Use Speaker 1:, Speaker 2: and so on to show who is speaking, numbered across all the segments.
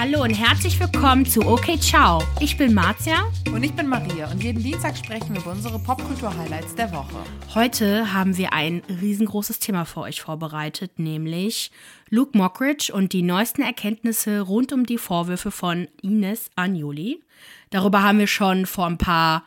Speaker 1: Hallo und herzlich willkommen zu OK Ciao. Ich bin Marzia.
Speaker 2: Und ich bin Maria und jeden Dienstag sprechen wir über unsere Popkultur-Highlights der Woche.
Speaker 1: Heute haben wir ein riesengroßes Thema für euch vorbereitet, nämlich Luke Mockridge und die neuesten Erkenntnisse rund um die Vorwürfe von Ines Agnoli. Darüber haben wir schon vor ein paar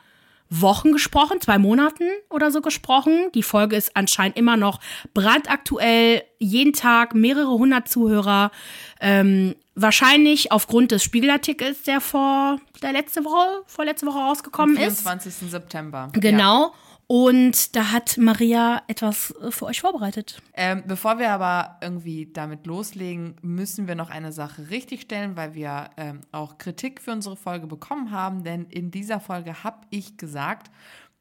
Speaker 1: Wochen gesprochen, zwei Monaten oder so gesprochen. Die Folge ist anscheinend immer noch brandaktuell, jeden Tag mehrere hundert Zuhörer. Ähm, wahrscheinlich aufgrund des Spiegelartikels, der vor der letzte Woche, vorletzte Woche rausgekommen
Speaker 2: Am
Speaker 1: ist.
Speaker 2: 24. September.
Speaker 1: Genau. Und da hat Maria etwas äh, für euch vorbereitet.
Speaker 2: Ähm, bevor wir aber irgendwie damit loslegen, müssen wir noch eine Sache richtigstellen, weil wir ähm, auch Kritik für unsere Folge bekommen haben. Denn in dieser Folge habe ich gesagt,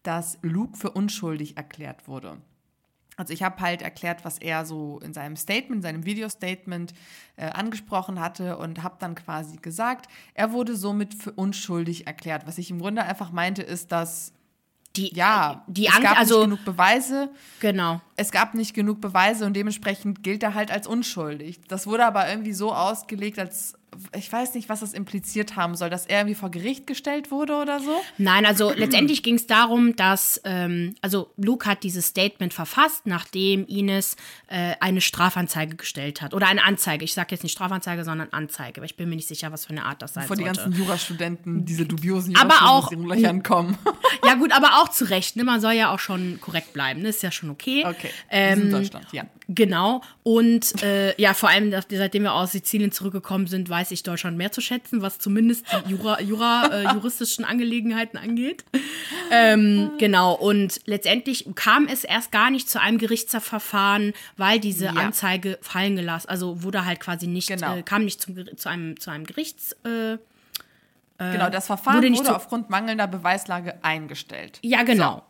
Speaker 2: dass Luke für unschuldig erklärt wurde. Also ich habe halt erklärt, was er so in seinem Statement, in seinem Video-Statement äh, angesprochen hatte und habe dann quasi gesagt, er wurde somit für unschuldig erklärt. Was ich im Grunde einfach meinte, ist, dass
Speaker 1: Die,
Speaker 2: ja,
Speaker 1: die
Speaker 2: es gab
Speaker 1: also
Speaker 2: nicht genug Beweise.
Speaker 1: genau.
Speaker 2: Es gab nicht genug Beweise und dementsprechend gilt er halt als unschuldig. Das wurde aber irgendwie so ausgelegt, als ich weiß nicht, was das impliziert haben soll, dass er irgendwie vor Gericht gestellt wurde oder so.
Speaker 1: Nein, also letztendlich ging es darum, dass, ähm, also Luke hat dieses Statement verfasst, nachdem Ines äh, eine Strafanzeige gestellt hat. Oder eine Anzeige. Ich sage jetzt nicht Strafanzeige, sondern Anzeige. Aber ich bin mir nicht sicher, was für eine Art das sein
Speaker 2: Vor die ganzen Jurastudenten, diese dubiosen
Speaker 1: Aber auch-
Speaker 2: Jurastudenten, die Löchern kommen.
Speaker 1: Ja gut, aber auch zu Recht. Ne? Man soll ja auch schon korrekt bleiben. Ne? Ist ja schon okay.
Speaker 2: Okay,
Speaker 1: Ähm,
Speaker 2: in Deutschland, ja.
Speaker 1: Genau. Und äh, ja, vor allem, dass- seitdem wir aus Sizilien zurückgekommen sind, weiß ich Deutschland mehr zu schätzen, was zumindest die Jura, Jura äh, juristischen Angelegenheiten angeht. Ähm, genau. Und letztendlich kam es erst gar nicht zu einem Gerichtsverfahren, weil diese
Speaker 2: Ja.
Speaker 1: Anzeige fallen gelassen, also wurde halt quasi nicht,
Speaker 2: Genau.
Speaker 1: äh, kam nicht zum, zu einem zu einem Gerichts äh,
Speaker 2: Genau, das Verfahren
Speaker 1: wurde
Speaker 2: wurde, aufgrund mangelnder Beweislage eingestellt.
Speaker 1: Ja, genau. So,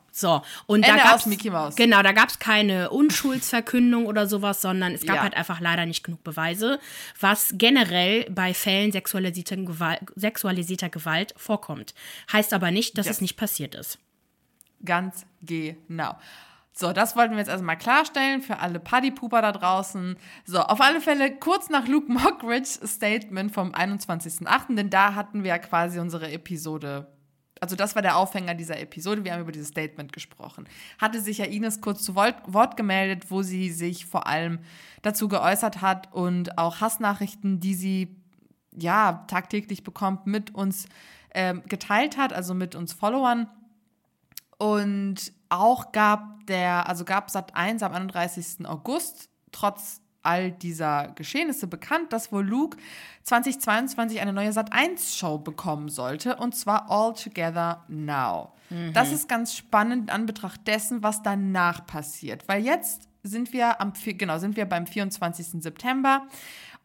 Speaker 1: und
Speaker 2: Ende
Speaker 1: da gab's,
Speaker 2: Mickey Mouse.
Speaker 1: Genau, da gab es keine Unschuldsverkündung oder sowas, sondern es gab
Speaker 2: Ja.
Speaker 1: halt einfach leider nicht genug Beweise, was generell bei Fällen sexualisierter Gewalt, sexualisierter Gewalt vorkommt. Heißt aber nicht, dass
Speaker 2: Yes.
Speaker 1: es nicht passiert ist.
Speaker 2: Ganz genau. So, das wollten wir jetzt erstmal klarstellen für alle Partypooper da draußen. So, auf alle Fälle kurz nach Luke Mockridge's Statement vom 21.08., denn da hatten wir ja quasi unsere Episode. Also das war der Aufhänger dieser Episode. Wir haben über dieses Statement gesprochen. Hatte sich ja Ines kurz zu Wort, gemeldet, wo sie sich vor allem dazu geäußert hat und auch Hassnachrichten, die sie ja tagtäglich bekommt, mit uns ähm, geteilt hat, also mit uns Followern. Und auch gab der, also gab Sat 1 am 31. August, trotz all dieser Geschehnisse bekannt, dass wohl Luke 2022 eine neue Sat 1 Show bekommen sollte, und zwar All Together Now. Das ist ganz spannend in Anbetracht dessen, was danach passiert, weil jetzt sind wir am, genau, sind wir beim 24. September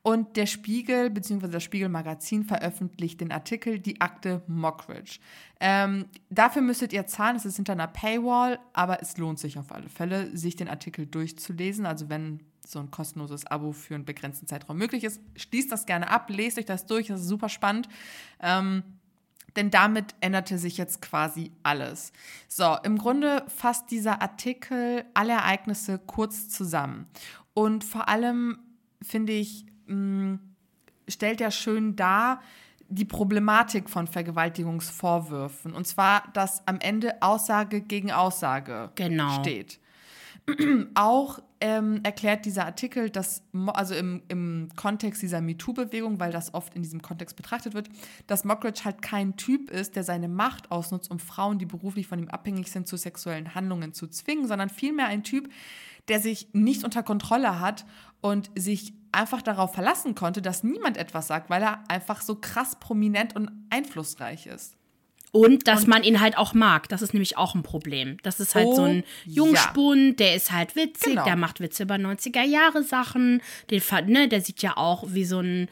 Speaker 2: und der Spiegel bzw. das Spiegel-Magazin veröffentlicht den Artikel Die Akte Mockridge. Ähm, dafür müsstet ihr zahlen, es ist hinter einer Paywall, aber es lohnt sich auf alle Fälle, sich den Artikel durchzulesen. Also wenn so ein kostenloses Abo für einen begrenzten Zeitraum möglich ist, schließt das gerne ab, lest euch das durch, das ist super spannend. Ähm, denn damit änderte sich jetzt quasi alles. So, im Grunde fasst dieser Artikel alle Ereignisse kurz zusammen. Und vor allem, finde ich, mh, stellt er schön dar die Problematik von Vergewaltigungsvorwürfen. Und zwar, dass am Ende Aussage gegen Aussage
Speaker 1: Genau.
Speaker 2: steht. Auch ähm, erklärt dieser Artikel, dass, also im, im Kontext dieser MeToo-Bewegung, weil das oft in diesem Kontext betrachtet wird, dass Mockridge halt kein Typ ist, der seine Macht ausnutzt, um Frauen, die beruflich von ihm abhängig sind, zu sexuellen Handlungen zu zwingen, sondern vielmehr ein Typ, der sich nicht unter Kontrolle hat und sich einfach darauf verlassen konnte, dass niemand etwas sagt, weil er einfach so krass prominent und einflussreich ist.
Speaker 1: Und dass man ihn halt auch mag. Das ist nämlich auch ein Problem. Das ist halt
Speaker 2: Oh,
Speaker 1: so ein
Speaker 2: ja.
Speaker 1: Jungspund, der ist halt witzig,
Speaker 2: Genau.
Speaker 1: der macht Witze über 90er-Jahre-Sachen. Den, ne, der sieht ja auch wie so ein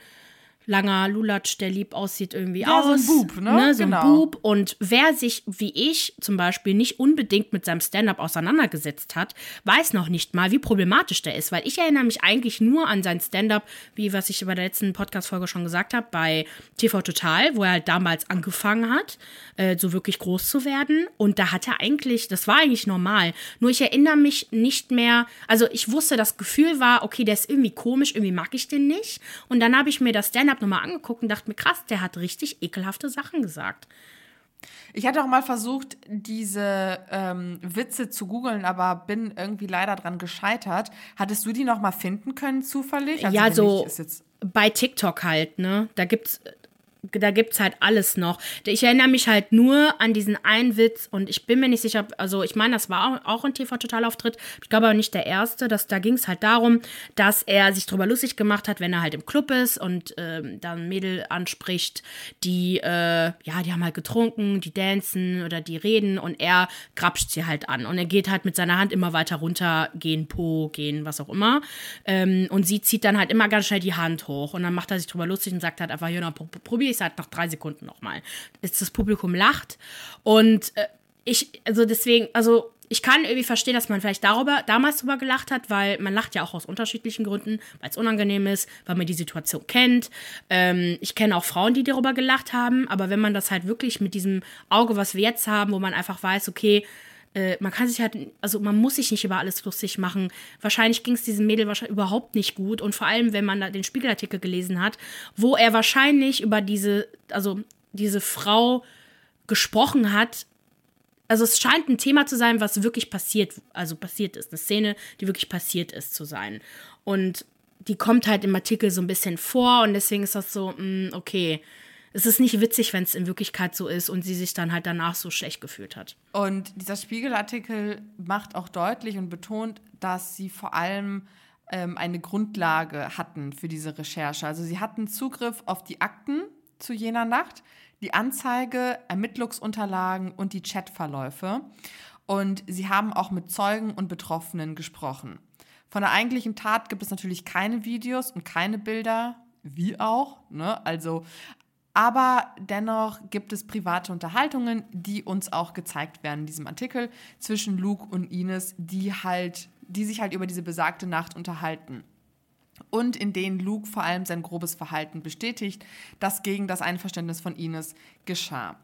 Speaker 1: langer Lulatsch, der lieb aussieht, irgendwie
Speaker 2: Ja, so ein
Speaker 1: aus.
Speaker 2: Bub, ne?
Speaker 1: So ein
Speaker 2: Genau.
Speaker 1: Bub. Und wer sich, wie ich zum Beispiel, nicht unbedingt mit seinem Stand-up auseinandergesetzt hat, weiß noch nicht mal, wie problematisch der ist. Weil ich erinnere mich eigentlich nur an sein Stand-up, wie was ich bei der letzten Podcast-Folge schon gesagt habe, bei TV Total, wo er halt damals angefangen hat, äh, so wirklich groß zu werden. Und da hat er eigentlich, das war eigentlich normal. Nur ich erinnere mich nicht mehr, also ich wusste, das Gefühl war, okay, der ist irgendwie komisch, irgendwie mag ich den nicht. Und dann habe ich mir das Stand-up habe nochmal angeguckt und dachte mir, krass, der hat richtig ekelhafte Sachen gesagt.
Speaker 2: Ich hatte auch mal versucht, diese ähm, Witze zu googeln, aber bin irgendwie leider dran gescheitert. Hattest du die noch mal finden können, zufällig?
Speaker 1: Also ja, so bei TikTok halt, ne? Da gibt's da gibt es halt alles noch. Ich erinnere mich halt nur an diesen einen Witz und ich bin mir nicht sicher, also ich meine, das war auch, ein TV-Totalauftritt, ich glaube aber nicht der erste, dass, da ging es halt darum, dass er sich drüber lustig gemacht hat, wenn er halt im Club ist und ähm, dann Mädel anspricht, die, äh, ja, die haben halt getrunken, die dancen oder die reden und er grapscht sie halt an. Und er geht halt mit seiner Hand immer weiter runter, gehen Po, gehen, was auch immer. Ähm, und sie zieht dann halt immer ganz schnell die Hand hoch und dann macht er sich drüber lustig und sagt halt einfach, ja, probier ich es halt nach drei Sekunden nochmal. Das Publikum lacht. Und äh, ich, also deswegen, also ich kann irgendwie verstehen, dass man vielleicht darüber, damals drüber gelacht hat, weil man lacht ja auch aus unterschiedlichen Gründen, weil es unangenehm ist, weil man die Situation kennt. Ähm, ich kenne auch Frauen, die darüber gelacht haben, aber wenn man das halt wirklich mit diesem Auge, was wir jetzt haben, wo man einfach weiß, okay, äh, man kann sich halt, also man muss sich nicht über alles lustig machen. Wahrscheinlich ging es diesem Mädel wahrscheinlich überhaupt nicht gut. Und vor allem, wenn man da den Spiegelartikel gelesen hat, wo er wahrscheinlich über diese, also diese Frau gesprochen hat. Also es scheint ein Thema zu sein, was wirklich passiert, also passiert ist. Eine Szene, die wirklich passiert ist zu sein. Und die kommt halt im Artikel so ein bisschen vor und deswegen ist das so, mh, mm, okay es ist nicht witzig, wenn es in Wirklichkeit so ist und sie sich dann halt danach so schlecht gefühlt hat.
Speaker 2: Und dieser Spiegelartikel macht auch deutlich und betont, dass sie vor allem ähm, eine Grundlage hatten für diese Recherche. Also sie hatten Zugriff auf die Akten zu jener Nacht, die Anzeige, Ermittlungsunterlagen und die Chatverläufe. Und sie haben auch mit Zeugen und Betroffenen gesprochen. Von der eigentlichen Tat gibt es natürlich keine Videos und keine Bilder, wie auch. Ne? Also aber dennoch gibt es private Unterhaltungen, die uns auch gezeigt werden in diesem Artikel zwischen Luke und Ines, die halt, die sich halt über diese besagte Nacht unterhalten. Und in denen Luke vor allem sein grobes Verhalten bestätigt, das gegen das Einverständnis von Ines geschah.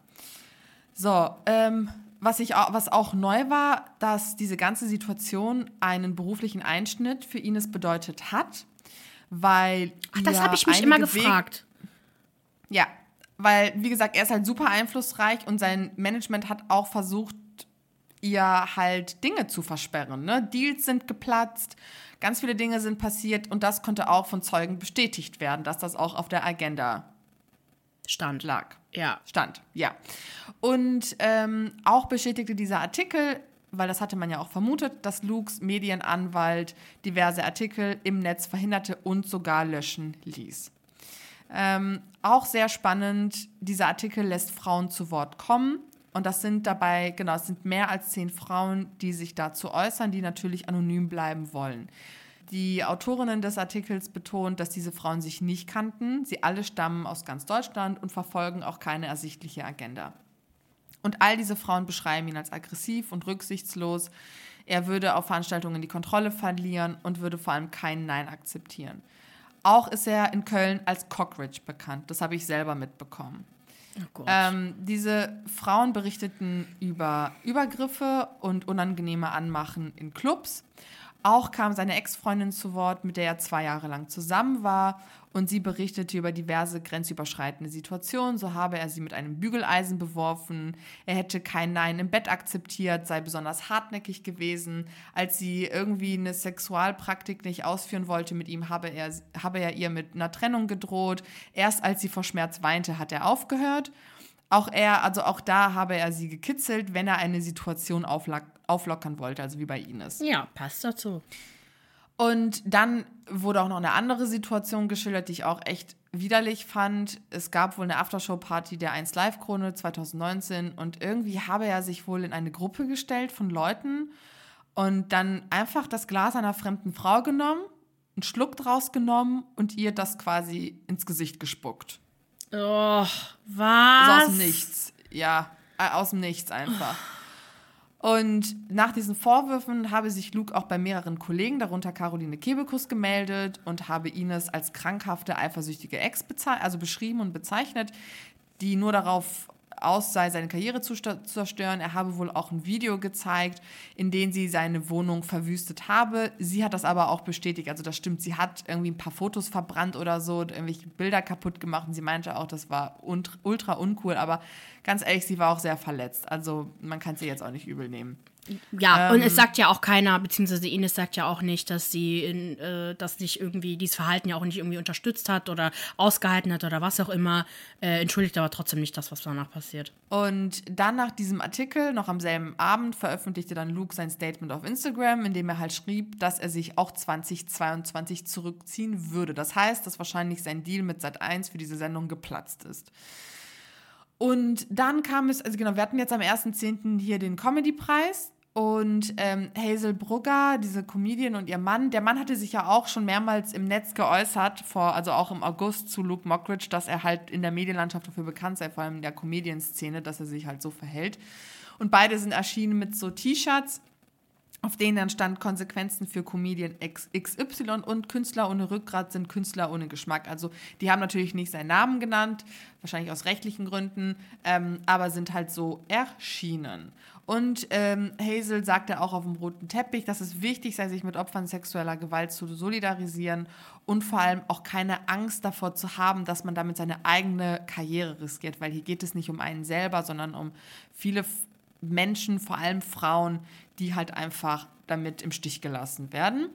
Speaker 2: So, ähm, was, ich, was auch neu war, dass diese ganze Situation einen beruflichen Einschnitt für Ines bedeutet hat, weil.
Speaker 1: Ach, das habe ich mich immer gefragt.
Speaker 2: Ja, weil, wie gesagt, er ist halt super einflussreich und sein Management hat auch versucht, ihr halt Dinge zu versperren. Ne? Deals sind geplatzt, ganz viele Dinge sind passiert und das konnte auch von Zeugen bestätigt werden, dass das auch auf der Agenda
Speaker 1: stand.
Speaker 2: Lag.
Speaker 1: Ja.
Speaker 2: Stand, ja. Und ähm, auch bestätigte dieser Artikel, weil das hatte man ja auch vermutet, dass Lukes Medienanwalt diverse Artikel im Netz verhinderte und sogar löschen ließ. Ähm, auch sehr spannend, dieser Artikel lässt Frauen zu Wort kommen. Und das sind dabei, genau, es sind mehr als zehn Frauen, die sich dazu äußern, die natürlich anonym bleiben wollen. Die Autorinnen des Artikels betont, dass diese Frauen sich nicht kannten. Sie alle stammen aus ganz Deutschland und verfolgen auch keine ersichtliche Agenda. Und all diese Frauen beschreiben ihn als aggressiv und rücksichtslos. Er würde auf Veranstaltungen die Kontrolle verlieren und würde vor allem kein Nein akzeptieren. Auch ist er in Köln als Cockridge bekannt. Das habe ich selber mitbekommen. Oh ähm, diese Frauen berichteten über Übergriffe und unangenehme Anmachen in Clubs. Auch kam seine Ex-Freundin zu Wort, mit der er zwei Jahre lang zusammen war und sie berichtete über diverse grenzüberschreitende Situationen. So habe er sie mit einem Bügeleisen beworfen, er hätte kein Nein im Bett akzeptiert, sei besonders hartnäckig gewesen. Als sie irgendwie eine Sexualpraktik nicht ausführen wollte mit ihm, habe er, habe er ihr mit einer Trennung gedroht. Erst als sie vor Schmerz weinte, hat er aufgehört. Auch er, also auch da habe er sie gekitzelt, wenn er eine Situation auflockern wollte, also wie bei Ines.
Speaker 1: Ja, passt dazu.
Speaker 2: Und dann wurde auch noch eine andere Situation geschildert, die ich auch echt widerlich fand. Es gab wohl eine Aftershow-Party der 1 Live-Krone 2019 und irgendwie habe er sich wohl in eine Gruppe gestellt von Leuten und dann einfach das Glas einer fremden Frau genommen, einen Schluck draus genommen und ihr das quasi ins Gesicht gespuckt.
Speaker 1: Oh, was?
Speaker 2: Also aus dem Nichts. Ja, äh, aus dem Nichts einfach. Oh. Und nach diesen Vorwürfen habe sich Luke auch bei mehreren Kollegen, darunter Caroline Kebekus, gemeldet und habe Ines als krankhafte, eifersüchtige Ex also beschrieben und bezeichnet, die nur darauf aus sei, seine Karriere zu zerstören. Er habe wohl auch ein Video gezeigt, in dem sie seine Wohnung verwüstet habe. Sie hat das aber auch bestätigt. Also das stimmt, sie hat irgendwie ein paar Fotos verbrannt oder so, irgendwelche Bilder kaputt gemacht. Und sie meinte auch, das war ultra uncool. Aber ganz ehrlich, sie war auch sehr verletzt. Also man kann sie jetzt auch nicht übel nehmen.
Speaker 1: Ja, ähm, und es ähm, sagt ja auch keiner, beziehungsweise Ines sagt ja auch nicht, dass sie in, äh, das nicht irgendwie, dieses Verhalten ja auch nicht irgendwie unterstützt hat oder ausgehalten hat oder was auch immer. Äh, entschuldigt aber trotzdem nicht das, was danach passiert.
Speaker 2: Und dann nach diesem Artikel, noch am selben Abend, veröffentlichte dann Luke sein Statement auf Instagram, in dem er halt schrieb, dass er sich auch 2022 zurückziehen würde. Das heißt, dass wahrscheinlich sein Deal mit Sat1 für diese Sendung geplatzt ist. Und dann kam es, also genau, wir hatten jetzt am 1.10. hier den Comedy-Preis. Und ähm, Hazel Brugger, diese Comedian und ihr Mann, der Mann hatte sich ja auch schon mehrmals im Netz geäußert, vor, also auch im August zu Luke Mockridge, dass er halt in der Medienlandschaft dafür bekannt sei, vor allem in der Comedian-Szene, dass er sich halt so verhält. Und beide sind erschienen mit so T-Shirts auf denen dann stand Konsequenzen für Comedian XY und Künstler ohne Rückgrat sind Künstler ohne Geschmack. Also die haben natürlich nicht seinen Namen genannt, wahrscheinlich aus rechtlichen Gründen, ähm, aber sind halt so erschienen. Und ähm, Hazel sagte auch auf dem roten Teppich, dass es wichtig sei, sich mit Opfern sexueller Gewalt zu solidarisieren und vor allem auch keine Angst davor zu haben, dass man damit seine eigene Karriere riskiert, weil hier geht es nicht um einen selber, sondern um viele Menschen, vor allem Frauen, die halt einfach damit im Stich gelassen werden.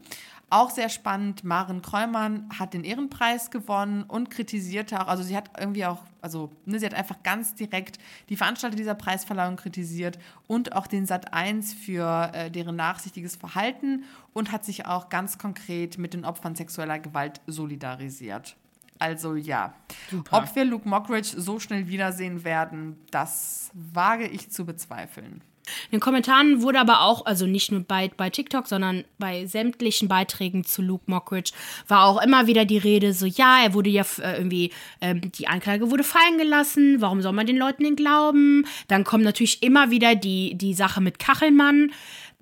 Speaker 2: Auch sehr spannend, Maren Kräumann hat den Ehrenpreis gewonnen und kritisierte auch, also sie hat irgendwie auch, also ne, sie hat einfach ganz direkt die Veranstalter dieser Preisverleihung kritisiert und auch den Sat 1 für äh, deren nachsichtiges Verhalten und hat sich auch ganz konkret mit den Opfern sexueller Gewalt solidarisiert. Also ja, Super. ob wir Luke Mockridge so schnell wiedersehen werden, das wage ich zu bezweifeln.
Speaker 1: In den Kommentaren wurde aber auch, also nicht nur bei, bei TikTok, sondern bei sämtlichen Beiträgen zu Luke Mockridge, war auch immer wieder die Rede, so ja, er wurde ja äh, irgendwie, ähm, die Anklage wurde fallen gelassen, warum soll man den Leuten denn glauben? Dann kommt natürlich immer wieder die, die Sache mit Kachelmann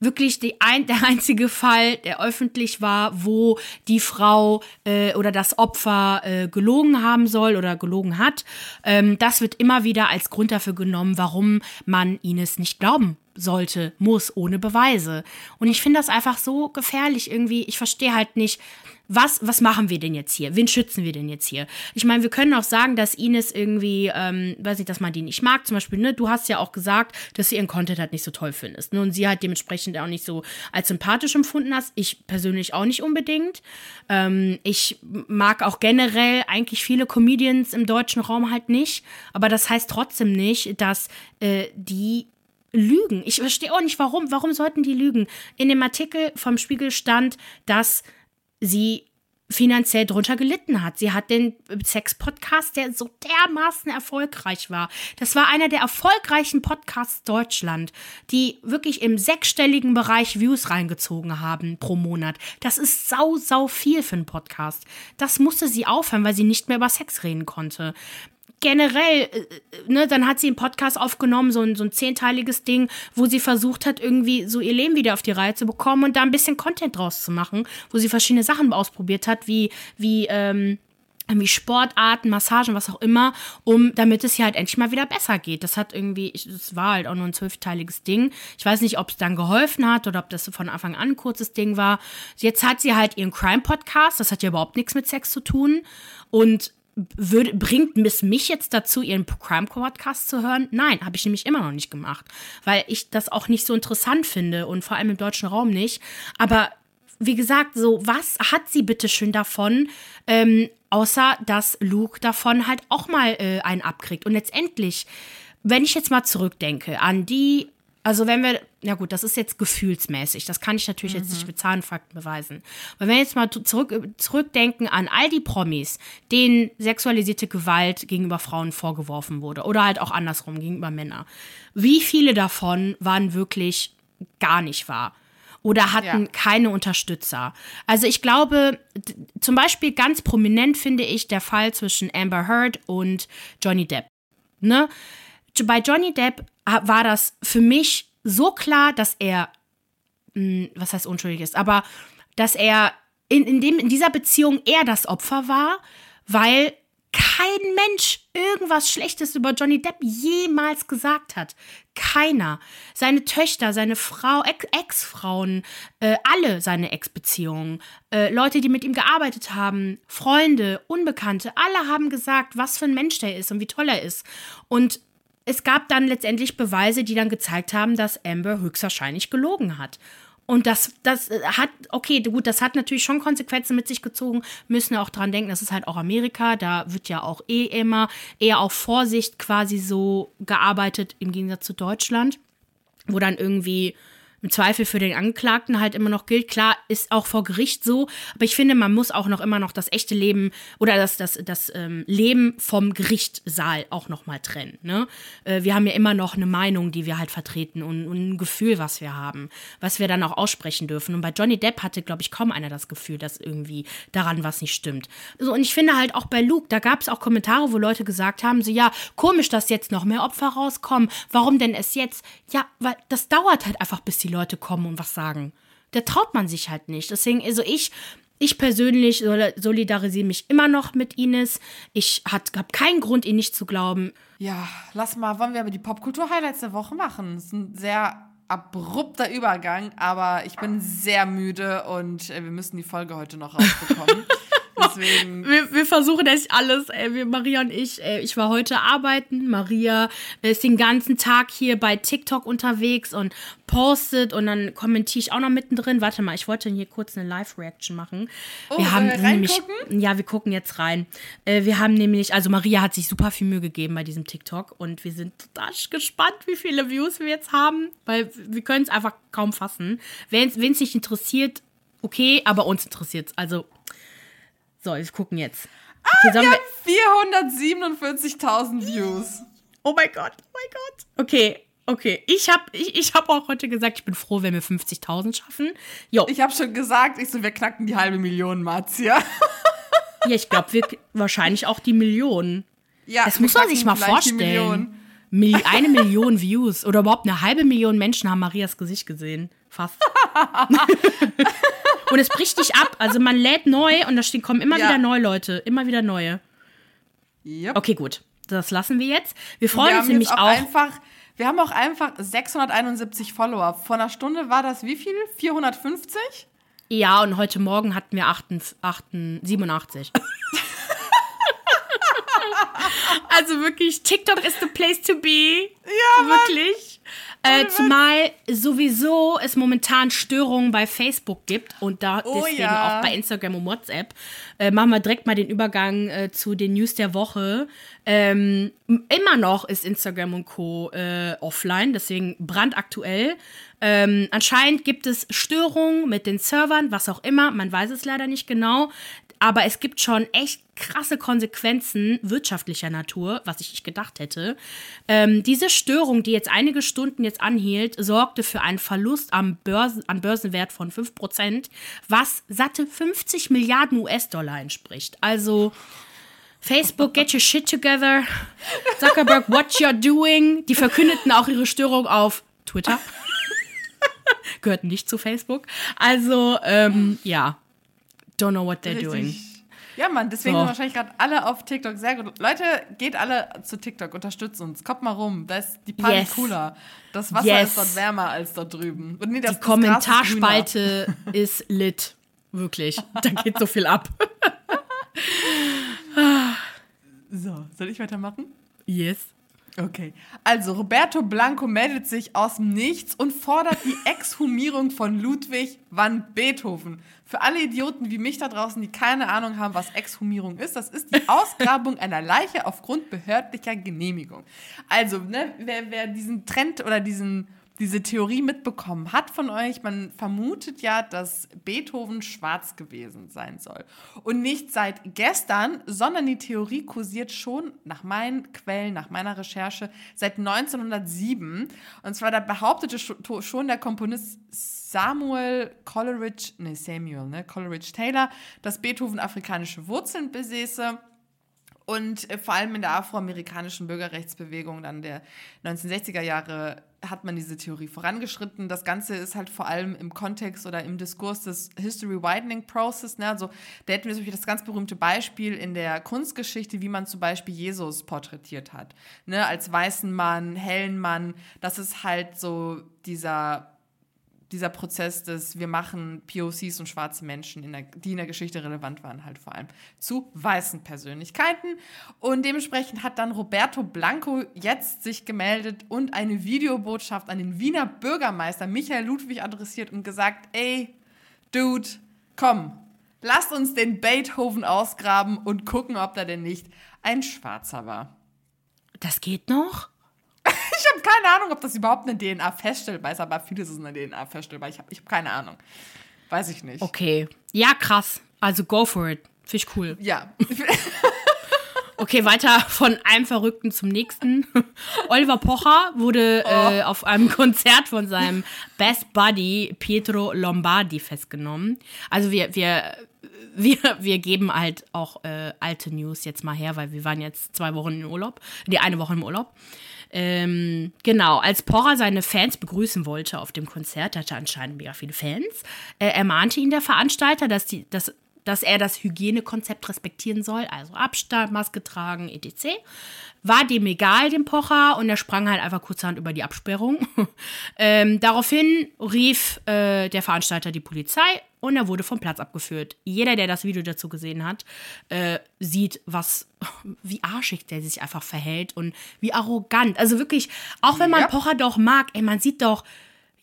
Speaker 1: wirklich ein, der einzige Fall, der öffentlich war, wo die Frau äh, oder das Opfer äh, gelogen haben soll oder gelogen hat. Ähm, das wird immer wieder als Grund dafür genommen, warum man Ines nicht glauben sollte, muss, ohne Beweise. Und ich finde das einfach so gefährlich irgendwie. Ich verstehe halt nicht, was, was machen wir denn jetzt hier? Wen schützen wir denn jetzt hier? Ich meine, wir können auch sagen, dass Ines irgendwie, ähm, weiß ich, dass man die nicht mag. Zum Beispiel, ne, du hast ja auch gesagt, dass sie ihren Content halt nicht so toll findest. Ne? Und sie halt dementsprechend auch nicht so als sympathisch empfunden hast. Ich persönlich auch nicht unbedingt. Ähm, ich mag auch generell eigentlich viele Comedians im deutschen Raum halt nicht. Aber das heißt trotzdem nicht, dass äh, die lügen. Ich verstehe auch nicht, warum. Warum sollten die lügen? In dem Artikel vom Spiegel stand, dass sie finanziell drunter gelitten hat. Sie hat den Sex-Podcast, der so dermaßen erfolgreich war. Das war einer der erfolgreichen Podcasts Deutschland, die wirklich im sechsstelligen Bereich Views reingezogen haben pro Monat. Das ist sau, sau viel für einen Podcast. Das musste sie aufhören, weil sie nicht mehr über Sex reden konnte generell, äh, ne, dann hat sie einen Podcast aufgenommen, so ein, so ein zehnteiliges Ding, wo sie versucht hat, irgendwie so ihr Leben wieder auf die Reihe zu bekommen und da ein bisschen Content draus zu machen, wo sie verschiedene Sachen ausprobiert hat, wie, wie, ähm, wie Sportarten, Massagen, was auch immer, um damit es hier halt endlich mal wieder besser geht. Das hat irgendwie, es war halt auch nur ein zwölfteiliges Ding. Ich weiß nicht, ob es dann geholfen hat oder ob das von Anfang an ein kurzes Ding war. Jetzt hat sie halt ihren Crime-Podcast, das hat ja überhaupt nichts mit Sex zu tun. Und würde, bringt Miss mich jetzt dazu, ihren Crime Podcast zu hören? Nein, habe ich nämlich immer noch nicht gemacht, weil ich das auch nicht so interessant finde und vor allem im deutschen Raum nicht. Aber wie gesagt, so was hat sie bitte schön davon, ähm, außer dass Luke davon halt auch mal äh, einen abkriegt. Und letztendlich, wenn ich jetzt mal zurückdenke an die also wenn wir, ja gut, das ist jetzt gefühlsmäßig, das kann ich natürlich mhm. jetzt nicht mit Zahlenfakten beweisen. Aber wenn wir jetzt mal zurück, zurückdenken an all die Promis, denen sexualisierte Gewalt gegenüber Frauen vorgeworfen wurde oder halt auch andersrum gegenüber Männern, wie viele davon waren wirklich gar nicht wahr? Oder hatten ja. keine Unterstützer. Also ich glaube, zum Beispiel ganz prominent finde ich der Fall zwischen Amber Heard und Johnny Depp. Ne? Bei Johnny Depp war das für mich so klar, dass er, mh, hm, was heißt unschuldig ist, aber dass er in, in, dem, in dieser Beziehung eher das Opfer war, weil kein Mensch irgendwas Schlechtes über Johnny Depp jemals gesagt hat. Keiner. Seine Töchter, seine Frau, Ex-Frauen, äh, alle seine Ex-Beziehungen, äh, Leute, die mit ihm gearbeitet haben, Freunde, Unbekannte, alle haben gesagt, was für ein Mensch der ist und wie toll er ist. Und es gab dann letztendlich Beweise, die dann gezeigt haben, dass Amber höchstwahrscheinlich gelogen hat. Und das, das hat, okay, gut, das hat natürlich schon Konsequenzen mit sich gezogen. Müssen auch dran denken, das ist halt auch Amerika. Da wird ja auch eh immer eher auf Vorsicht quasi so gearbeitet, im Gegensatz zu Deutschland, wo dann irgendwie im Zweifel für den Angeklagten halt immer noch gilt. Klar, ist auch vor Gericht so, aber ich finde, man muss auch noch immer noch das echte Leben oder das, das, das ähm, Leben vom Gerichtssaal auch noch mal trennen. Ne? Äh, wir haben ja immer noch eine Meinung, die wir halt vertreten und, und, ein Gefühl, was wir haben, was wir dann auch aussprechen dürfen. Und bei Johnny Depp hatte, glaube ich, kaum einer das Gefühl, dass irgendwie daran was nicht stimmt. So, und ich finde halt auch bei Luke, da gab es auch Kommentare, wo Leute gesagt haben, so ja, komisch, dass jetzt noch mehr Opfer rauskommen. Warum denn es jetzt? Ja, weil das dauert halt einfach, bis die Leute kommen und was sagen. Da traut man sich halt nicht. Deswegen, also ich, ich persönlich solidarisiere mich immer noch mit Ines. Ich habe keinen Grund, ihn nicht zu glauben.
Speaker 2: Ja, lass mal, wollen wir aber die Popkultur-Highlights der Woche machen? Das ist ein sehr abrupter Übergang, aber ich bin sehr müde und äh, wir müssen die Folge heute noch rausbekommen.
Speaker 1: Deswegen. Wir, wir, versuchen echt alles. Ey. Wir, Maria und ich, ey. ich war heute arbeiten. Maria ist den ganzen Tag hier bei TikTok unterwegs und postet und dann kommentiere ich auch noch mittendrin. Warte mal, ich wollte hier kurz eine Live-Reaction machen.
Speaker 2: Oh, wir haben nämlich,
Speaker 1: ja, wir gucken jetzt rein. Äh, wir haben nämlich, also Maria hat sich super viel Mühe gegeben bei diesem TikTok und wir sind total gespannt, wie viele Views wir jetzt haben, weil wir können es einfach kaum fassen. Wen es nicht interessiert, okay, aber uns interessiert es. Also so, wir gucken jetzt.
Speaker 2: Ah, okay, wir haben 447.000 Views.
Speaker 1: Oh mein Gott, oh mein Gott. Okay, okay. Ich habe ich, ich hab auch heute gesagt, ich bin froh, wenn wir 50.000 schaffen.
Speaker 2: Jo. Ich habe schon gesagt, ich so, wir knacken die halbe Million, Marzia.
Speaker 1: ja, ich glaube, wir wahrscheinlich auch die Millionen. Ja, das muss man sich mal vorstellen. eine Million Views oder überhaupt eine halbe Million Menschen haben Marias Gesicht gesehen. Fast. Und es bricht nicht ab. Also man lädt neu und da stehen, kommen immer ja. wieder neue Leute. Immer wieder neue. Yep. Okay, gut. Das lassen wir jetzt. Wir freuen wir uns nämlich auch, auch.
Speaker 2: Einfach, wir haben auch einfach 671 Follower. Vor einer Stunde war das wie viel? 450?
Speaker 1: Ja, und heute Morgen hatten wir 88, 87. also wirklich, TikTok ist the place to be.
Speaker 2: Ja,
Speaker 1: wirklich. Äh, zumal sowieso es momentan Störungen bei Facebook gibt und da oh, deswegen ja. auch bei Instagram und WhatsApp. Äh, machen wir direkt mal den Übergang äh, zu den News der Woche. Ähm, immer noch ist Instagram und Co. Äh, offline, deswegen brandaktuell. Ähm, anscheinend gibt es Störungen mit den Servern, was auch immer. Man weiß es leider nicht genau. Aber es gibt schon echt krasse Konsequenzen wirtschaftlicher Natur, was ich nicht gedacht hätte. Ähm, diese Störung, die jetzt einige Stunden jetzt anhielt, sorgte für einen Verlust am Börsen, an Börsenwert von 5%, was satte 50 Milliarden US-Dollar entspricht. Also Facebook, get your shit together. Zuckerberg, what you're doing. Die verkündeten auch ihre Störung auf Twitter. Gehört nicht zu Facebook. Also, ähm, ja, don't know what they're Richtig. doing.
Speaker 2: Ja, Mann, deswegen so. sind wahrscheinlich gerade alle auf TikTok sehr gut. Leute, geht alle zu TikTok, unterstützt uns. Kommt mal rum, da ist die Party yes. cooler. Das Wasser yes. ist dort wärmer als dort drüben.
Speaker 1: Und nee, das, die das Kommentarspalte ist, ist lit. Wirklich. Da geht so viel ab.
Speaker 2: so, soll ich weitermachen?
Speaker 1: Yes.
Speaker 2: Okay. Also, Roberto Blanco meldet sich aus dem Nichts und fordert die Exhumierung von Ludwig van Beethoven. Für alle Idioten wie mich da draußen, die keine Ahnung haben, was Exhumierung ist, das ist die Ausgrabung einer Leiche aufgrund behördlicher Genehmigung. Also, ne, wer, wer diesen Trend oder diesen diese Theorie mitbekommen hat von euch, man vermutet ja, dass Beethoven schwarz gewesen sein soll. Und nicht seit gestern, sondern die Theorie kursiert schon nach meinen Quellen, nach meiner Recherche seit 1907. Und zwar da behauptete schon der Komponist Samuel Coleridge, nee, Samuel, ne, Coleridge Taylor, dass Beethoven afrikanische Wurzeln besäße Und vor allem in der afroamerikanischen Bürgerrechtsbewegung dann der 1960er Jahre hat man diese Theorie vorangeschritten. Das Ganze ist halt vor allem im Kontext oder im Diskurs des History Widening Process. Ne? Also da hätten wir zum Beispiel das ganz berühmte Beispiel in der Kunstgeschichte, wie man zum Beispiel Jesus porträtiert hat. Ne? Als weißen Mann, hellen Mann. Das ist halt so dieser dieser Prozess des, wir machen POCs und schwarze Menschen, in der, die in der Geschichte relevant waren, halt vor allem zu weißen Persönlichkeiten. Und dementsprechend hat dann Roberto Blanco jetzt sich gemeldet und eine Videobotschaft an den Wiener Bürgermeister Michael Ludwig adressiert und gesagt, ey, Dude, komm, lasst uns den Beethoven ausgraben und gucken, ob da denn nicht ein Schwarzer war.
Speaker 1: Das geht noch?
Speaker 2: Ich habe keine Ahnung, ob das überhaupt eine DNA feststellbar ist, aber vieles ist eine DNA feststellbar. Ich habe ich hab keine Ahnung. Weiß ich nicht.
Speaker 1: Okay. Ja, krass. Also go for it. Finde ich cool.
Speaker 2: Ja.
Speaker 1: Okay, weiter von einem Verrückten zum nächsten. Oliver Pocher wurde oh. äh, auf einem Konzert von seinem Best Buddy Pietro Lombardi festgenommen. Also wir, wir, wir, wir geben halt auch äh, alte News jetzt mal her, weil wir waren jetzt zwei Wochen im Urlaub, die eine Woche im Urlaub. Ähm, genau, als Porra seine Fans begrüßen wollte auf dem Konzert, hatte anscheinend mega viele Fans, äh, ermahnte ihn der Veranstalter, dass, die, dass, dass er das Hygienekonzept respektieren soll, also Abstand, Maske tragen, etc. War dem egal, dem Pocher, und er sprang halt einfach kurzerhand über die Absperrung. ähm, daraufhin rief äh, der Veranstalter die Polizei und er wurde vom Platz abgeführt. Jeder, der das Video dazu gesehen hat, äh, sieht, was, wie arschig der sich einfach verhält und wie arrogant. Also wirklich, auch wenn man ja. Pocher doch mag, ey, man sieht doch,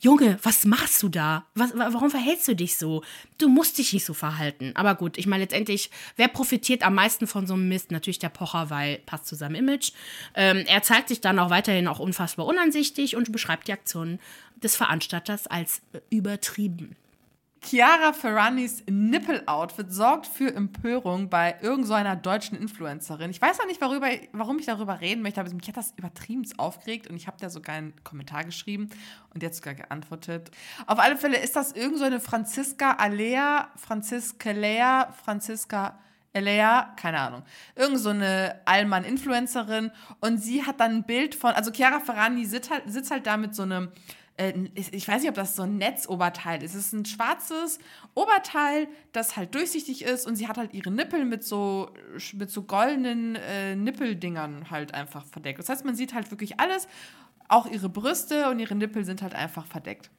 Speaker 1: Junge, was machst du da? Was, warum verhältst du dich so? Du musst dich nicht so verhalten. Aber gut, ich meine letztendlich, wer profitiert am meisten von so einem Mist? Natürlich der Pocher, weil passt zu seinem Image. Ähm, er zeigt sich dann auch weiterhin auch unfassbar unansichtig und beschreibt die Aktion des Veranstalters als übertrieben.
Speaker 2: Chiara Ferranis Nippel-Outfit sorgt für Empörung bei irgendeiner so deutschen Influencerin. Ich weiß noch nicht, worüber, warum ich darüber reden möchte, aber mich hat das übertrieben aufgeregt und ich habe da sogar einen Kommentar geschrieben und jetzt sogar geantwortet. Auf alle Fälle ist das irgendeine so Franziska Alea, Franziska Lea, Franziska Elea, keine Ahnung. Irgend so eine Allmann-Influencerin und sie hat dann ein Bild von, also Chiara Ferrani sitzt halt, sitzt halt da mit so einem ich weiß nicht, ob das so ein Netzoberteil ist. Es ist ein schwarzes Oberteil, das halt durchsichtig ist und sie hat halt ihre Nippel mit so, mit so goldenen äh, Nippeldingern halt einfach verdeckt. Das heißt, man sieht halt wirklich alles, auch ihre Brüste und ihre Nippel sind halt einfach verdeckt.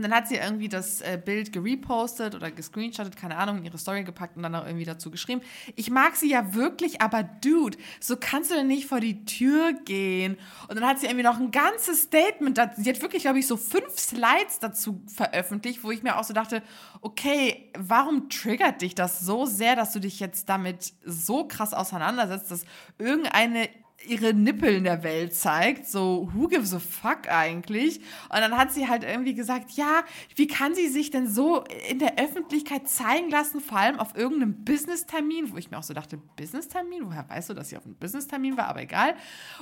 Speaker 2: Und dann hat sie irgendwie das äh, Bild gerepostet oder gescreenshottet, keine Ahnung, in ihre Story gepackt und dann auch irgendwie dazu geschrieben. Ich mag sie ja wirklich, aber Dude, so kannst du denn nicht vor die Tür gehen. Und dann hat sie irgendwie noch ein ganzes Statement dazu. Sie hat wirklich, glaube ich, so fünf Slides dazu veröffentlicht, wo ich mir auch so dachte, okay, warum triggert dich das so sehr, dass du dich jetzt damit so krass auseinandersetzt, dass irgendeine ihre Nippel in der Welt zeigt. So, who gives a fuck eigentlich? Und dann hat sie halt irgendwie gesagt, ja, wie kann sie sich denn so in der Öffentlichkeit zeigen lassen, vor allem auf irgendeinem Business-Termin, wo ich mir auch so dachte, Business-Termin? Woher weißt du, dass sie auf einem Business-Termin war? Aber egal.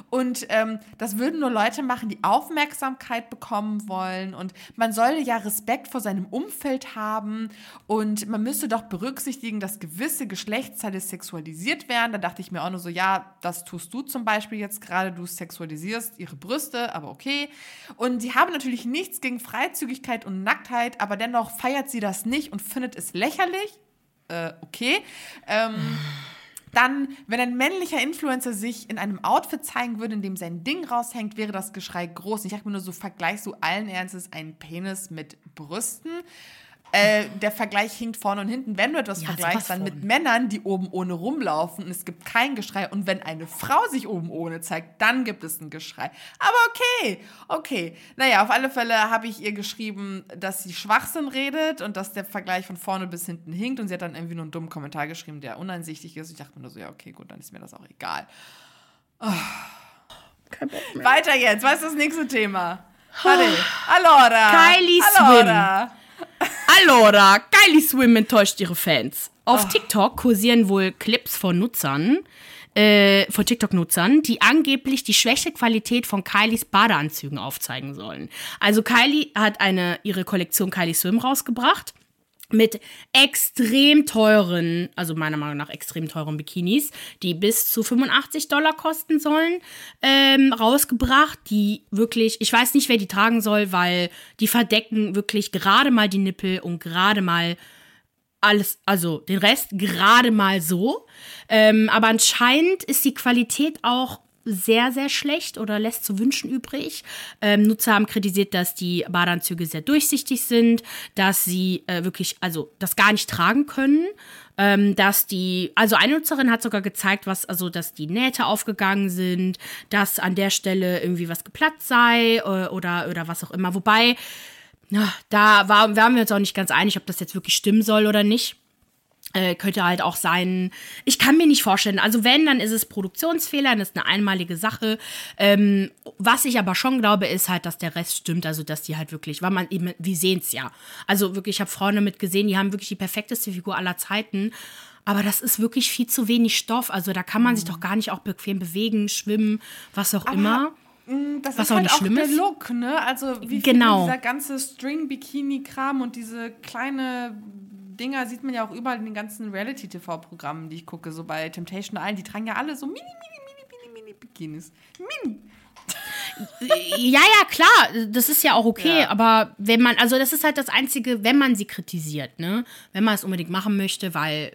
Speaker 2: Und ähm, das würden nur Leute machen, die Aufmerksamkeit bekommen wollen. Und man soll ja Respekt vor seinem Umfeld haben. Und man müsste doch berücksichtigen, dass gewisse Geschlechtsteile sexualisiert werden. Da dachte ich mir auch nur so, ja, das tust du zum Beispiel jetzt gerade, du sexualisierst ihre Brüste, aber okay. Und sie haben natürlich nichts gegen Freizügigkeit und Nacktheit, aber dennoch feiert sie das nicht und findet es lächerlich. Äh, okay. Ähm, dann, wenn ein männlicher Influencer sich in einem Outfit zeigen würde, in dem sein Ding raushängt, wäre das Geschrei groß. Ich habe mir nur so, vergleichst du allen Ernstes einen Penis mit Brüsten? Äh, der Vergleich hinkt vorne und hinten. Wenn du etwas ja, vergleichst, dann mit Männern, die oben ohne rumlaufen und es gibt kein Geschrei. Und wenn eine Frau sich oben ohne zeigt, dann gibt es ein Geschrei. Aber okay, okay. Naja, auf alle Fälle habe ich ihr geschrieben, dass sie Schwachsinn redet und dass der Vergleich von vorne bis hinten hinkt. Und sie hat dann irgendwie nur einen dummen Kommentar geschrieben, der uneinsichtig ist. Ich dachte mir nur so, ja, okay, gut, dann ist mir das auch egal. Oh. Kein Bock mehr. Weiter jetzt. Was ist das nächste Thema? Warte. Allora.
Speaker 1: Kylie. Swim. Allora, Kylie Swim enttäuscht ihre Fans. Auf oh. TikTok kursieren wohl Clips von Nutzern, äh, von TikTok-Nutzern, die angeblich die schwäche Qualität von Kylies Badeanzügen aufzeigen sollen. Also Kylie hat eine, ihre Kollektion Kylie Swim rausgebracht mit extrem teuren, also meiner Meinung nach extrem teuren Bikinis, die bis zu 85 Dollar kosten sollen, ähm, rausgebracht, die wirklich, ich weiß nicht, wer die tragen soll, weil die verdecken wirklich gerade mal die Nippel und gerade mal alles, also den Rest gerade mal so. Ähm, aber anscheinend ist die Qualität auch sehr, sehr schlecht oder lässt zu wünschen übrig. Ähm, Nutzer haben kritisiert, dass die Badeanzüge sehr durchsichtig sind, dass sie äh, wirklich, also das gar nicht tragen können. Ähm, dass die, also eine Nutzerin hat sogar gezeigt, was, also dass die Nähte aufgegangen sind, dass an der Stelle irgendwie was geplatzt sei äh, oder, oder was auch immer. Wobei, da war, waren wir uns auch nicht ganz einig, ob das jetzt wirklich stimmen soll oder nicht. Äh, könnte halt auch sein, ich kann mir nicht vorstellen, also wenn, dann ist es Produktionsfehler, dann ist eine einmalige Sache. Ähm, was ich aber schon glaube, ist halt, dass der Rest stimmt, also dass die halt wirklich, weil man eben, wir sehen es ja. Also wirklich, ich habe Freunde mit gesehen, die haben wirklich die perfekteste Figur aller Zeiten. Aber das ist wirklich viel zu wenig Stoff. Also da kann man sich doch gar nicht auch bequem bewegen, schwimmen, was auch
Speaker 2: Aber
Speaker 1: immer.
Speaker 2: Mm, Das
Speaker 1: Was
Speaker 2: ist
Speaker 1: auch
Speaker 2: halt
Speaker 1: nicht
Speaker 2: auch
Speaker 1: schlimm
Speaker 2: der
Speaker 1: ist.
Speaker 2: Look, ne? Also wie
Speaker 1: Genau.
Speaker 2: dieser ganze String-Bikini-Kram und diese kleine Dinger sieht man ja auch überall in den ganzen Reality-TV-Programmen, die ich gucke, so bei Temptation Island, die tragen ja alle so mini, mini, mini, mini, mini Bikinis. Mini.
Speaker 1: Ja, ja, klar, das ist ja auch okay,
Speaker 2: Ja.
Speaker 1: aber wenn man, also das ist halt das Einzige, wenn man sie kritisiert, ne? Wenn man es unbedingt machen möchte, weil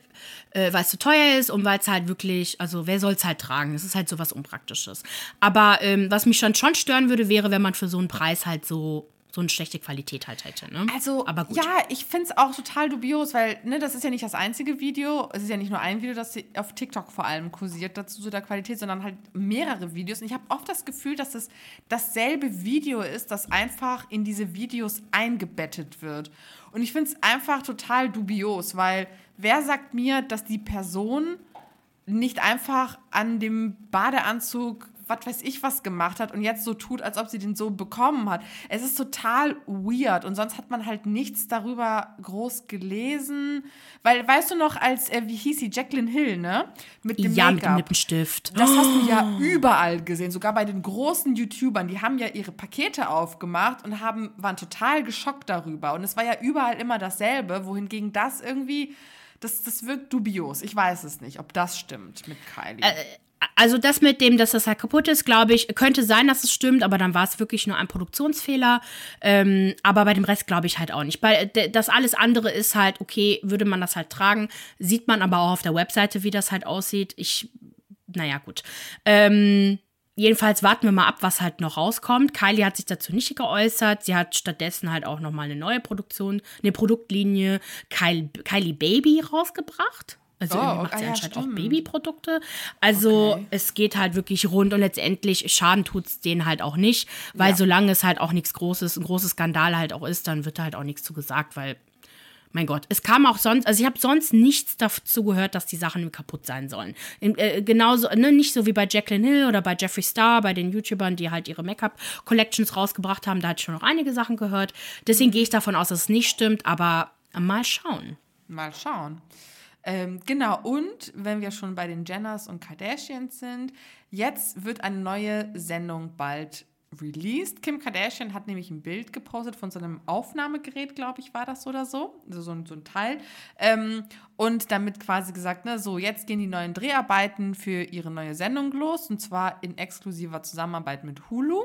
Speaker 1: äh, weil es zu teuer ist und weil es halt wirklich, also wer soll es halt tragen? Das ist halt so was Unpraktisches. Aber ähm, was mich schon, schon stören würde, wäre, wenn man für so einen Preis halt so, so eine schlechte Qualität halt hätte, ne?
Speaker 2: Also,
Speaker 1: aber gut.
Speaker 2: ja, ich finde es auch total dubios, weil, ne, das ist ja nicht das einzige Video, es ist ja nicht nur ein Video, das auf TikTok vor allem kursiert dazu zu der Qualität, sondern halt mehrere Videos. Und ich habe oft das Gefühl, dass es dasselbe Video ist, das einfach in diese Videos eingebettet wird. Und ich finde es einfach total dubios, weil wer sagt mir, dass die Person nicht einfach an dem Badeanzug was weiß ich was gemacht hat und jetzt so tut, als ob sie den so bekommen hat. Es ist total weird und sonst hat man halt nichts darüber groß gelesen. Weil, weißt du noch, als, äh, wie hieß sie, Jacqueline Hill, ne? Mit dem
Speaker 1: ja, mit dem. Lippenstift.
Speaker 2: Das hast du ja überall gesehen, sogar bei den großen YouTubern. Die haben ja ihre Pakete aufgemacht und haben, waren total geschockt darüber. Und es war ja überall immer dasselbe, wohingegen das irgendwie, das, das wirkt dubios. Ich weiß es nicht, ob das stimmt mit Kylie.
Speaker 1: Also das mit dem, dass das halt kaputt ist, glaube ich, könnte sein, dass es stimmt, aber dann war es wirklich nur ein Produktionsfehler. Ähm, aber bei dem Rest glaube ich halt auch nicht. Bei, d- das alles andere ist halt, okay, würde man das halt tragen, sieht man aber auch auf der Webseite, wie das halt aussieht. Ich, naja, gut. Ähm, jedenfalls warten wir mal ab, was halt noch rauskommt. Kylie hat sich dazu nicht geäußert. Sie hat stattdessen halt auch noch mal eine neue Produktion, eine Produktlinie Kylie, Kylie Baby rausgebracht. Also
Speaker 2: Oh,
Speaker 1: irgendwie
Speaker 2: okay,
Speaker 1: macht sie
Speaker 2: ja,
Speaker 1: anscheinend auch
Speaker 2: stimmt.
Speaker 1: Babyprodukte. Also
Speaker 2: Okay.
Speaker 1: es geht halt wirklich rund und letztendlich Schaden tut es denen halt auch nicht, weil
Speaker 2: Ja.
Speaker 1: solange es halt auch nichts Großes, ein großes Skandal halt auch ist, dann wird da halt auch nichts zu gesagt, weil mein Gott, es kam auch sonst, also ich habe sonst nichts dazu gehört, dass die Sachen kaputt sein sollen. In, äh, genauso, ne, nicht so wie bei Jacqueline Hill oder bei Jeffree Star, bei den YouTubern, die halt ihre Make-up-Collections rausgebracht haben, da hatte ich schon noch einige Sachen gehört. Deswegen gehe ich davon aus, dass es nicht stimmt, aber mal schauen.
Speaker 2: Mal schauen. Ähm, genau, und wenn wir schon bei den Jenners und Kardashians sind, jetzt wird eine neue Sendung bald released. Kim Kardashian hat nämlich ein Bild gepostet von so einem Aufnahmegerät, glaube ich, war das oder so. Also so ein, so ein Teil. Ähm, und damit quasi gesagt, ne, so jetzt gehen die neuen Dreharbeiten für ihre neue Sendung los und zwar in exklusiver Zusammenarbeit mit Hulu.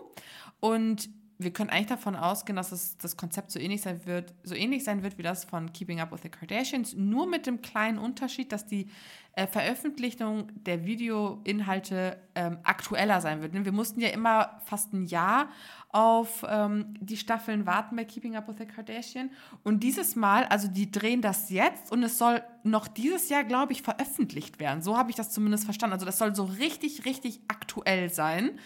Speaker 2: Und wir können eigentlich davon ausgehen, dass es, das Konzept so ähnlich sein wird, so ähnlich sein wird wie das von Keeping Up with the Kardashians, nur mit dem kleinen Unterschied, dass die äh, Veröffentlichung der Videoinhalte ähm, aktueller sein wird. Wir mussten ja immer fast ein Jahr auf ähm, die Staffeln warten bei Keeping Up with the Kardashian. Und dieses Mal, also die drehen das jetzt und es soll noch dieses Jahr, glaube ich, veröffentlicht werden. So habe ich das zumindest verstanden. Also das soll so richtig, richtig aktuell sein.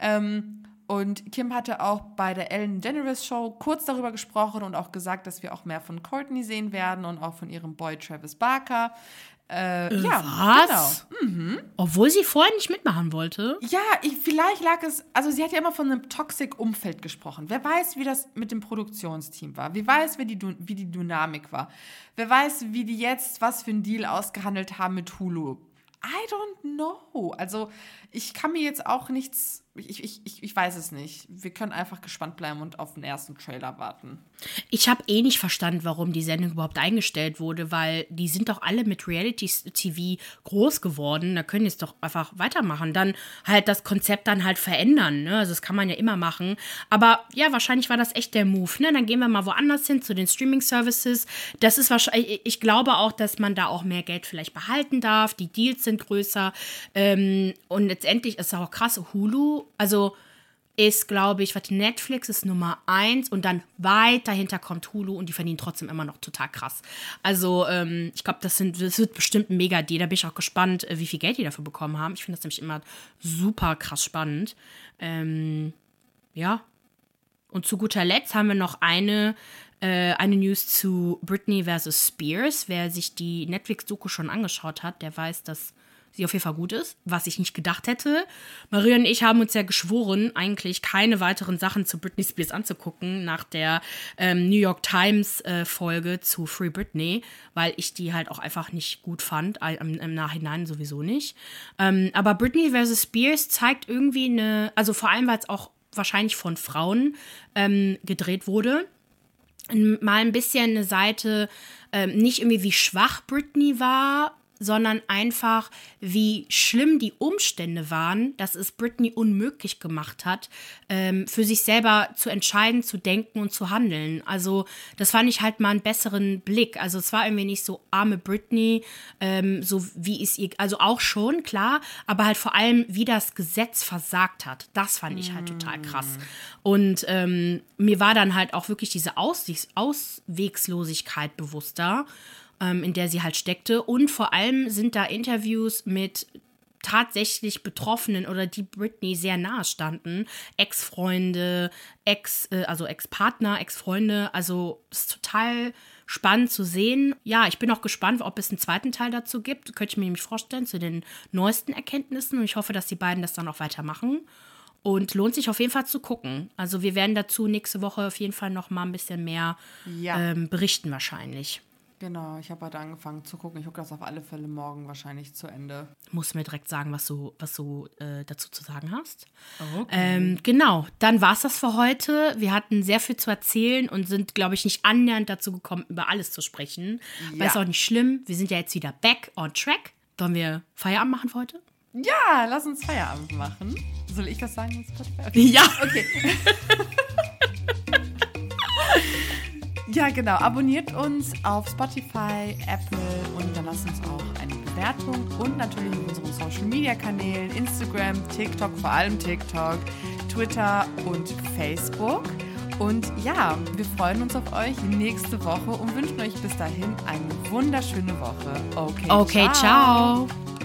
Speaker 2: Ähm, und Kim hatte auch bei der Ellen DeGeneres Show kurz darüber gesprochen und auch gesagt, dass wir auch mehr von Courtney sehen werden und auch von ihrem Boy Travis Barker. Äh, ja,
Speaker 1: Was?
Speaker 2: genau.
Speaker 1: Obwohl sie vorher nicht mitmachen wollte.
Speaker 2: Ja, ich, vielleicht lag es, also sie hat ja immer von einem Toxic-Umfeld gesprochen. Wer weiß, wie das mit dem Produktionsteam war? Wer weiß, wie die, wie die Dynamik war? Wer weiß, wie die jetzt was für einen Deal ausgehandelt haben mit Hulu? I don't know. Also ich kann mir jetzt auch nichts ich, ich, ich, weiß es nicht. Wir können einfach gespannt bleiben und auf den ersten Trailer warten.
Speaker 1: Ich habe eh nicht verstanden, warum die Sendung überhaupt eingestellt wurde, weil die sind doch alle mit Reality-TV groß geworden. Da können es doch einfach weitermachen. Dann halt das Konzept dann halt verändern. Ne? Also das kann man ja immer machen. Aber ja, wahrscheinlich war das echt der Move. Ne? Dann gehen wir mal woanders hin zu den Streaming-Services. Das ist wahrscheinlich, ich glaube auch, dass man da auch mehr Geld vielleicht behalten darf. Die Deals sind größer. Ähm, und letztendlich ist es auch krass, Hulu, also ist, glaube ich, warte, Netflix ist Nummer eins und dann weit dahinter kommt Hulu und die verdienen trotzdem immer noch total krass. Also, ähm, ich glaube, das, das wird bestimmt ein mega Deal. Da bin ich auch gespannt, äh, wie viel Geld die dafür bekommen haben. Ich finde das nämlich immer super krass spannend. Ähm, ja. Und zu guter Letzt haben wir noch eine, äh, eine News zu Britney vs. Spears. Wer sich die Netflix-Doku schon angeschaut hat, der weiß, dass sie auf jeden Fall gut ist, was ich nicht gedacht hätte. Maria und ich haben uns ja geschworen, eigentlich keine weiteren Sachen zu Britney Spears anzugucken nach der ähm, New York Times äh, Folge zu Free Britney, weil ich die halt auch einfach nicht gut fand, im, im, Nachhinein sowieso nicht. Ähm, aber Britney vs. Spears zeigt irgendwie eine, also vor allem, weil es auch wahrscheinlich von Frauen ähm, gedreht wurde, mal ein bisschen eine Seite, ähm, nicht irgendwie wie schwach Britney war sondern einfach, wie schlimm die Umstände waren, dass es Britney unmöglich gemacht hat, ähm, für sich selber zu entscheiden, zu denken und zu handeln. Also das fand ich halt mal einen besseren Blick. Also es war irgendwie nicht so arme Britney, ähm, so wie es ihr, also auch schon, klar, aber halt vor allem, wie das Gesetz versagt hat. Das fand ich halt total krass. Und ähm, mir war dann halt auch wirklich diese Auswegslosigkeit bewusster ähm, in der sie halt steckte. Und vor allem sind da Interviews mit tatsächlich Betroffenen oder die Britney sehr nahe standen. Ex-Freunde, Ex, äh, also Ex-Partner, Ex-Freunde. Also ist total spannend zu sehen. Ja, ich bin auch gespannt, ob es einen zweiten Teil dazu gibt. Könnte ich mir nämlich vorstellen, zu den neuesten Erkenntnissen. Und ich hoffe, dass die beiden das dann auch weitermachen. Und lohnt sich auf jeden Fall zu gucken. Also wir werden dazu nächste Woche auf jeden Fall noch mal ein bisschen mehr ja. ähm, berichten wahrscheinlich.
Speaker 2: Genau, ich habe heute angefangen zu gucken. Ich gucke das auf alle Fälle morgen wahrscheinlich zu Ende.
Speaker 1: Musst mir direkt sagen, was du, was du äh, dazu zu sagen hast. Okay. Ähm, genau, dann war es das für heute. Wir hatten sehr viel zu erzählen und sind, glaube ich, nicht annähernd dazu gekommen, über alles zu sprechen. Ja. Aber ist auch nicht schlimm. Wir sind ja jetzt wieder back on track. Wollen wir Feierabend machen für heute?
Speaker 2: Ja, lass uns Feierabend machen. Soll ich das sagen?
Speaker 1: Okay. Ja. Okay.
Speaker 2: Ja, genau. Abonniert uns auf Spotify, Apple und dann lasst uns auch eine Bewertung und natürlich in unseren Social Media Kanälen, Instagram, TikTok, vor allem TikTok, Twitter und Facebook. Und ja, wir freuen uns auf euch nächste Woche und wünschen euch bis dahin eine wunderschöne Woche.
Speaker 1: Okay, okay ciao. ciao.